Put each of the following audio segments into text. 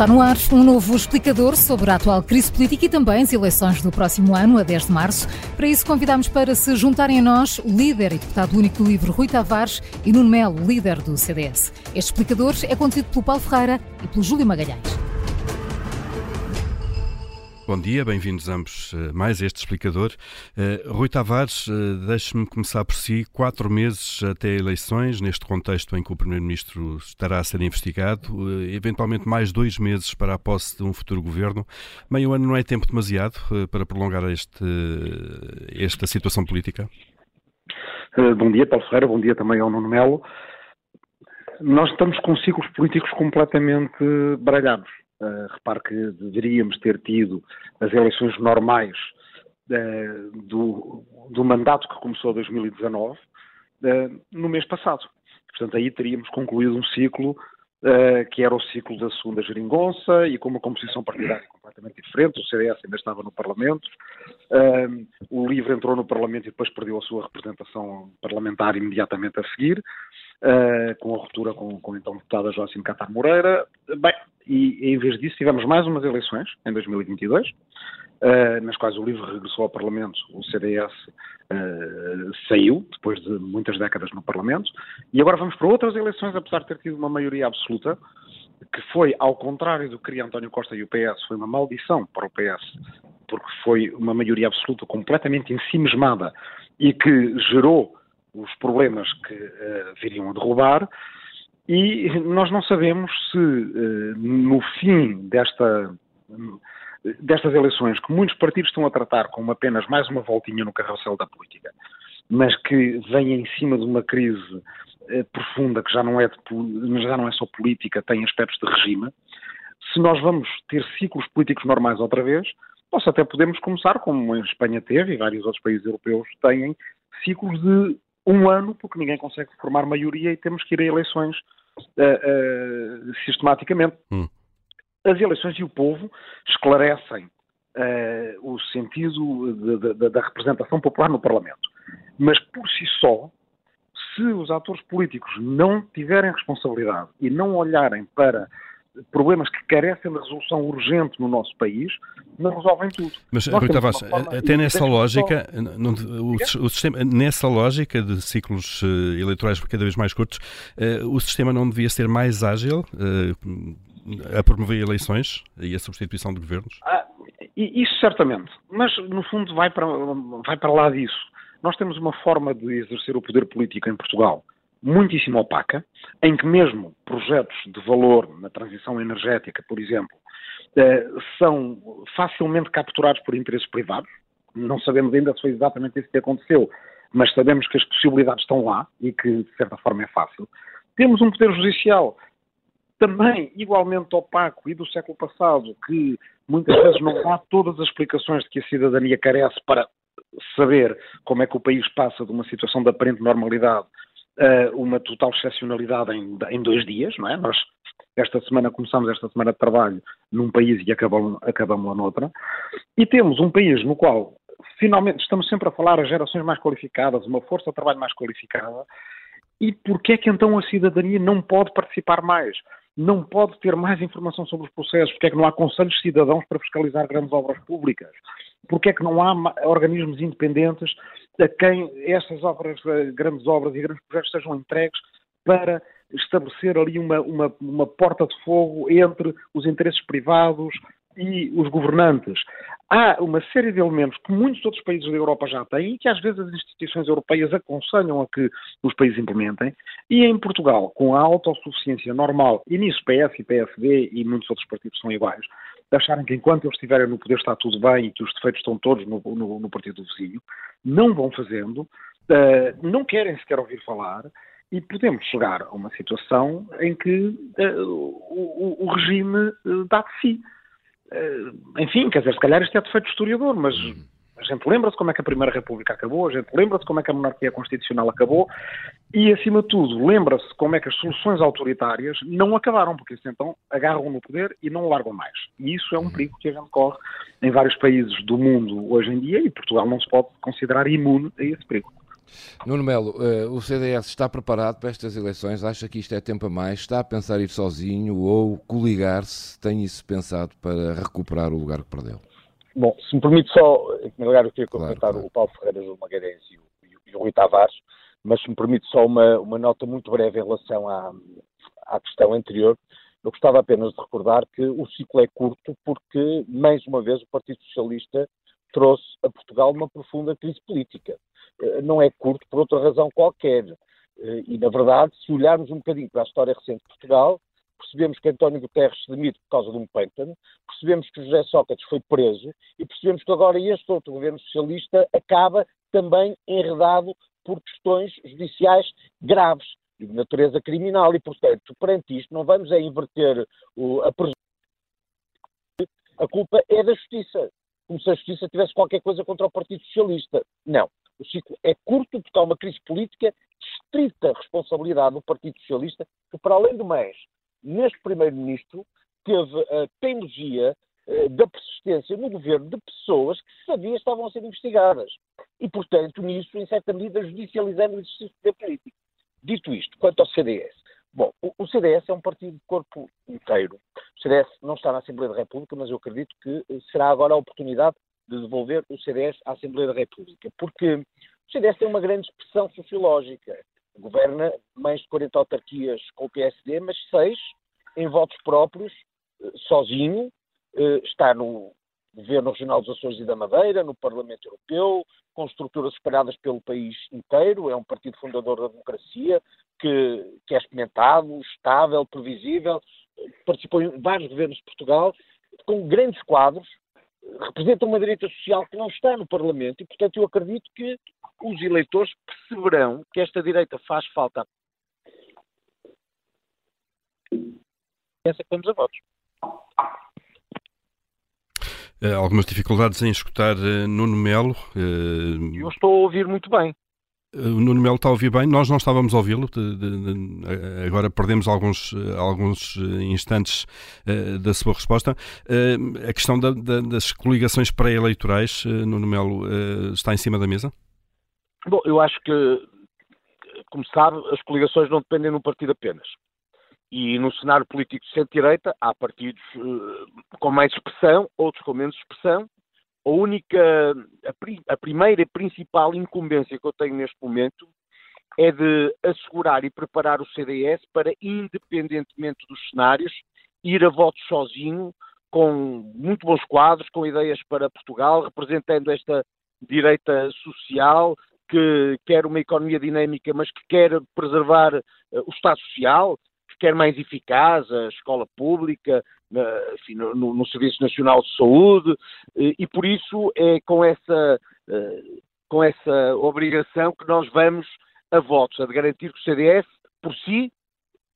Está no ar um novo explicador sobre a atual crise política e também as eleições do próximo ano, a 10 de março. Para isso, convidamos para se juntarem a nós o líder e deputado único do livro Rui Tavares e Nuno Melo, líder do CDS. Este explicador é conduzido pelo Paulo Ferreira e pelo Júlio Magalhães. Bom dia, bem-vindos ambos a mais este explicador. Uh, Rui Tavares, uh, deixe-me começar por si. Quatro meses até eleições, neste contexto em que o Primeiro-Ministro estará a ser investigado, eventualmente mais dois meses para a posse de um futuro governo. Meio ano não é tempo demasiado para prolongar este, esta situação política? bom dia, Paulo Ferreira, bom dia também ao Nuno Melo. Nós estamos com ciclos políticos completamente baralhados Uh, repare que deveríamos ter tido as eleições normais uh, do, do, mandato que começou em 2019 uh, no mês passado. Portanto, aí teríamos concluído um ciclo que era o ciclo da segunda geringonça e com uma composição partidária completamente diferente. O CDS ainda estava no Parlamento, o LIVRE entrou no Parlamento e depois perdeu a sua representação parlamentar imediatamente a seguir. Uh, com a ruptura com, com então deputada Joacim Catar Moreira. Bem, e em vez disso tivemos mais umas eleições em 2022, uh, eh, nas quais o LIVRE regressou ao Parlamento, o CDS uh, eh, saiu, depois de muitas décadas no Parlamento, e agora vamos para outras eleições, apesar de ter tido uma maioria absoluta, que foi, ao contrário do que queria António Costa e o PS, foi uma maldição para o PS, porque foi uma maioria absoluta completamente ensimismada e que gerou os problemas que uh, viriam a derrubar, e nós não sabemos se uh, no fim desta, destas eleições, que muitos partidos estão a tratar como apenas mais uma voltinha no carrossel da política, mas que vem em cima de uma crise uh, profunda que já não, é de, já não é só política, tem aspectos de regime, se nós vamos ter ciclos políticos normais outra vez, nós até podemos começar, como a Espanha teve e vários outros países europeus têm, ciclos de um ano, porque ninguém consegue formar maioria e temos que ir a eleições uh, sistematicamente. Hum. As eleições e o povo esclarecem uh, o sentido de, de, da representação popular no Parlamento. Mas por si só, se os atores políticos não tiverem responsabilidade e não olharem para problemas que carecem de resolução urgente no nosso país, não resolvem tudo. Mas, Rui Tavares, até nessa lógica, não, o, o, sistema, nessa lógica de ciclos uh, eleitorais cada vez mais curtos, uh, o sistema não devia ser mais ágil uh, a promover eleições e a substituição de governos? Ah, isso certamente, mas no fundo vai para, vai para lá disso. Nós temos uma forma de exercer o poder político em Portugal muitíssimo opaca, em que mesmo projetos de valor na transição energética, por exemplo, eh, são facilmente capturados por interesses privados. Não sabemos ainda se foi exatamente isso que aconteceu, mas sabemos que as possibilidades estão lá e que, de certa forma, é fácil. Temos um poder judicial também igualmente opaco e do século passado, que muitas vezes não dá todas as explicações de que a cidadania carece para saber como é que o país passa de uma situação de aparente normalidade uma total excepcionalidade em, em, dois dias, não é? Nós esta semana começamos esta semana de trabalho num país e acabamos, acabamos lá noutra, e temos um país no qual finalmente estamos sempre a falar as gerações mais qualificadas, uma força de trabalho mais qualificada, e porquê é que então a cidadania não pode participar mais? Não pode ter mais informação sobre os processos? Porquê é que não há conselhos cidadãos para fiscalizar grandes obras públicas? Porquê é que não há organismos independentes a quem estas obras, eh, grandes obras e grandes projetos sejam entregues para estabelecer ali uma, uma, uma porta de fogo entre os interesses privados e os governantes. Há uma série de elementos que muitos outros países da Europa já têm e que às vezes as instituições europeias aconselham a que os países implementem. E em Portugal, com a autossuficiência normal, e nisso PS e PSD e muitos outros partidos são iguais, acharem que enquanto eles estiverem no poder está tudo bem e que os defeitos estão todos no, no, no partido do vizinho, não vão fazendo, uh, não querem sequer ouvir falar, e podemos chegar a uma situação em que uh, o, o, regime uh, dá de si. enfim, quer dizer, se calhar isto é defeito historiador, mas uhum. A gente lembra-se como é que a Primeira República acabou, a gente lembra-se como é que a monarquia constitucional acabou e, acima de tudo, lembra-se como é que as soluções autoritárias não acabaram, porque isso então agarram no poder e não largam mais. E isso é um perigo que a gente corre em vários países do mundo hoje em dia e Portugal não se pode considerar imune a esse perigo. Nuno Melo, uh, o CDS está preparado para estas eleições? Acha que isto é tempo a mais? Está a pensar ir sozinho ou coligar-se? Tem isso pensado para recuperar o lugar que perdeu? Bom, se me permite só, em primeiro lugar, eu queria comentar claro, claro. o Paulo Ferreira, João Magalhães e o, e o Rui Tavares, mas se me permite só uma, uma nota muito breve em relação à, à questão anterior. Eu gostava apenas de recordar que o ciclo é curto porque, mais uma vez, o Partido Socialista trouxe a Portugal uma profunda crise política. Eh, não é curto por outra razão qualquer. Eh, e, na verdade, se olharmos um bocadinho para a história recente de Portugal, percebemos que António Guterres se demite por causa de um pântano, percebemos que José Sócrates foi preso e percebemos que agora este outro governo socialista acaba também enredado por questões judiciais graves de natureza criminal e, portanto, perante isto não vamos a inverter a a culpa é da justiça, como se a justiça tivesse qualquer coisa contra o Partido Socialista. Não. O ciclo é curto porque há uma crise política de estrita responsabilidade do Partido Socialista, que, para além do mais, neste Primeiro-Ministro, teve a teimosia eh, da persistência no governo de pessoas que sabia estavam a ser investigadas. E, portanto, nisso, em certa medida, judicializando o exercício de político. Dito isto, quanto ao CDS. Bom, o, CDS é um partido de corpo inteiro. O CDS não está na Assembleia da República, mas eu acredito que será agora a oportunidade de devolver o CDS à Assembleia da República, porque o CDS tem uma grande expressão sociológica. Governa mais de 40 autarquias com o PSD, mas seis em votos próprios, eh, sozinho, eh, está no Governo Regional dos Açores e da Madeira, no Parlamento Europeu, com estruturas espalhadas pelo país inteiro, é um partido fundador da democracia, que, que é experimentado, estável, previsível, participou em vários governos de Portugal, com grandes quadros, representa uma direita social que não está no Parlamento e, portanto, eu acredito que os eleitores perceberão que esta direita faz falta. Pensa que vamos a votos. Uh, algumas dificuldades em escutar uh, Nuno Melo. Uh, Eu estou a ouvir muito bem. O Nuno Melo está a ouvir bem, nós não estávamos a ouvi-lo, agora perdemos alguns, alguns instantes da sua resposta. a questão da, da, das coligações pré-eleitorais, Nuno Melo, está em cima da mesa? Bom, eu acho que, como sabe, as coligações não dependem de um partido apenas. E no cenário político de centro-direita há partidos uh, com mais expressão, outros com menos expressão. A única, a, pri, a primeira e principal incumbência que eu tenho neste momento é de assegurar e preparar o CDS para, independentemente dos cenários, ir a votos sozinho, com muito bons quadros, com ideias para Portugal, representando esta direita social que quer uma economia dinâmica, mas que quer preservar uh, o Estado Social, quer mais eficaz, a escola pública, enfim, no, no, Serviço Nacional de Saúde, e por isso é com essa, eh, com essa obrigação que nós vamos a votos, a de garantir que o CDS, por si,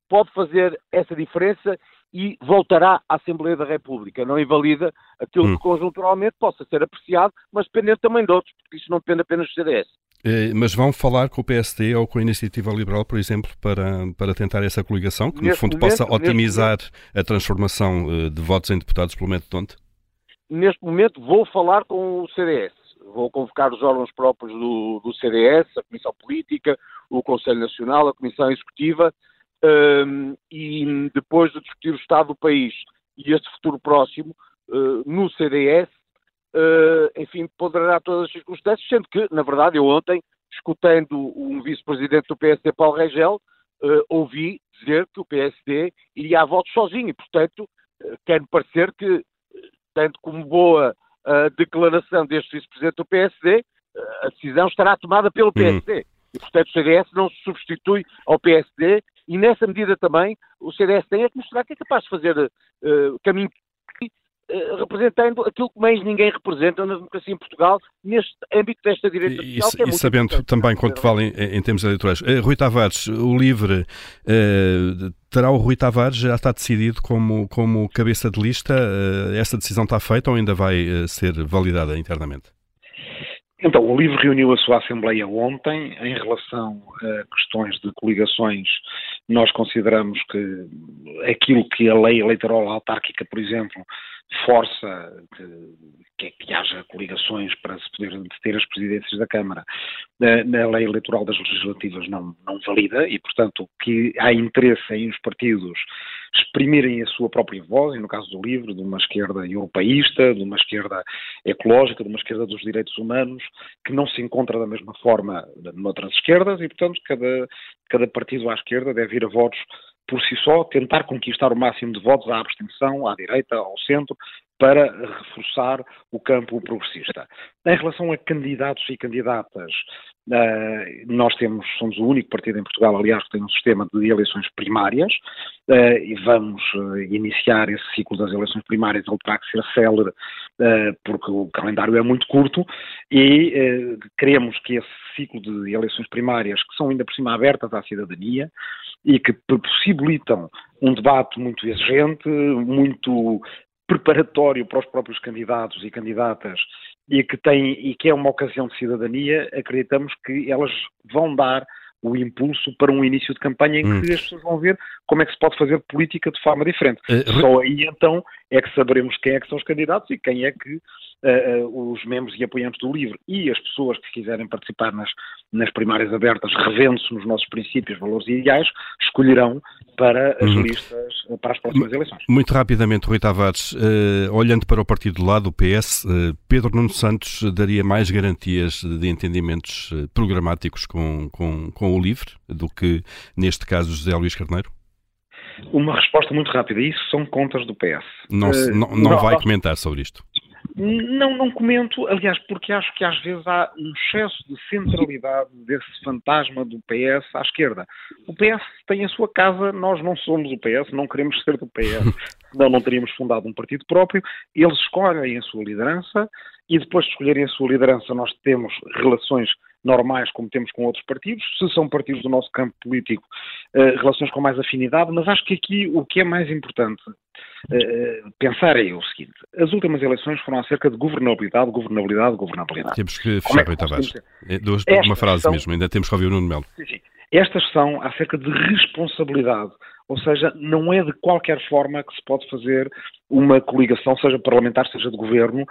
pode fazer essa diferença e voltará à Assembleia da República. Não invalida aquilo hum. que conjunturalmente possa ser apreciado, mas dependendo também de outros, porque isso não depende apenas do CDS. Eh, mas vão falar com o PSD ou com a Iniciativa Liberal, por exemplo, para, para tentar essa coligação, que no fundo momento, possa otimizar a transformação eh, de votos em deputados pelo método Tonte? Neste momento vou falar com o CDS. Vou convocar os órgãos próprios do, do CDS, a Comissão Política, o Conselho Nacional, a Comissão Executiva, um, ehm, e depois de discutir o Estado do país e este futuro próximo, uh, no CDS, uh, enfim, ponderará todas as circunstâncias, sendo que, na verdade, eu ontem, escutando um vice-presidente do PSD, Paulo Regel, uh, ouvi dizer que o PSD iria a votos sozinho e, portanto, uh, quer-me parecer que, tanto como boa a declaração deste vice-presidente do PSD, a decisão estará tomada pelo PSD. Uhum. E, portanto, o CDS não se substitui ao PSD e, nessa medida também, o CDS tem é que mostrar que é capaz de fazer uh, caminho eh, representando aquilo que mais ninguém representa na democracia em Portugal, neste âmbito desta direita social. E, é e sabendo também quanto vale em, em, termos eleitorais. Uh, Rui Tavares, o LIVRE, uh, terá o Rui Tavares, já está decidido como, como cabeça de lista? Essa decisão está feita ou ainda vai ser validada internamente? Então, o LIVRE reuniu a sua Assembleia ontem. Em relação a questões de coligações, nós consideramos que aquilo que a lei eleitoral autárquica, por exemplo, força que, que, que, haja coligações para se poder ter as presidências da Câmara. Na, na, lei eleitoral das legislativas não, não valida e, portanto, que há interesse em os partidos exprimirem a sua própria voz, e no caso do livro, de uma esquerda europeísta, de uma esquerda ecológica, de uma esquerda dos direitos humanos, que não se encontra da mesma forma noutras esquerdas e, portanto, cada, cada partido à esquerda deve ir a votos por si só, tentar conquistar o máximo de votos à abstenção, à direita, ao centro, para reforçar o campo progressista. Em relação a candidatos e candidatas, Uh, nós temos, somos o único partido em Portugal, aliás, que tem um sistema de eleições primárias uh, e vamos uh, iniciar esse ciclo das eleições primárias. Ele terá que ser célere porque o calendário é muito curto e queremos que esse ciclo de eleições primárias, que são ainda por cima abertas à cidadania e que possibilitam um debate muito exigente, muito preparatório para os próprios candidatos e candidatas e que tem e que é uma ocasião de cidadania, acreditamos que elas vão dar o impulso para um início de campanha em que hum. as pessoas vão ver como é que se pode fazer política de forma diferente. Uh, Só aí então é que saberemos quem é que são os candidatos e quem é que os membros e apoiantes do livro e as pessoas que quiserem participar nas, nas primárias abertas, revendo-se nos nossos princípios, valores e ideais, escolherão para as uhum. listas, para as próximas eleições. Muito rapidamente, Rui Tavares, uh, olhando para o partido do lado, o PS, Pedro Nuno Santos daria mais garantias de entendimentos programáticos com, com, com o LIVRE do que, neste caso, José Luís Carneiro? Uma resposta muito rápida. Isso são contas do PS. Não, uh, não, não, não vai comentar sobre isto. Não, não comento, aliás, porque acho que às vezes há um excesso de centralidade desse fantasma do PS à esquerda. O PS tem a sua casa, nós não somos o PS, não queremos ser do PS, senão não teríamos fundado um partido próprio. Eles escolhem a sua liderança e depois de escolherem a sua liderança nós temos relações normais como temos com outros partidos, se são partidos do nosso campo político, uh, relações com mais afinidade, mas acho que aqui o que é mais importante uh, pensar é o seguinte, as últimas eleições foram acerca de governabilidade, governabilidade, governabilidade. Temos que fechar, é Rui Tavares. uma frase são... mesmo, ainda temos que ouvir o Nuno Melo. Sim, sim. Estas são acerca de responsabilidade, ou seja, não é de qualquer forma que se pode fazer uma coligação, seja parlamentar, seja de governo,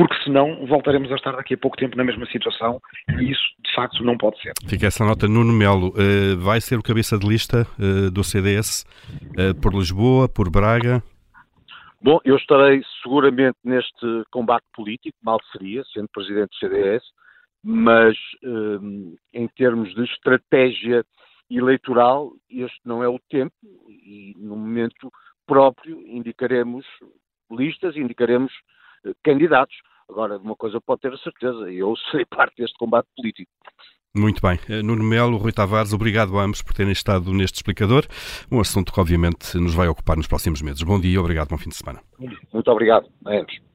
porque senão voltaremos a estar daqui a pouco tempo na mesma situação e isso de facto não pode ser. Fica essa nota. Nuno Melo, uh, vai ser o cabeça de lista uh, do CDS uh, eh, por Lisboa, por Braga? Bom, eu estarei seguramente neste combate político, mal seria, sendo presidente do CDS, mas em termos de estratégia eleitoral, este não é o tempo e no momento próprio indicaremos listas, indicaremos candidatos. Agora, uma coisa pode ter a certeza, eu serei parte deste combate político. Muito bem. Eh, Nuno Melo, Rui Tavares, obrigado a ambos por terem estado neste explicador. Um assunto que, obviamente, nos vai ocupar nos próximos meses. Bom dia, obrigado, bom fim de semana. Muito obrigado a ambos.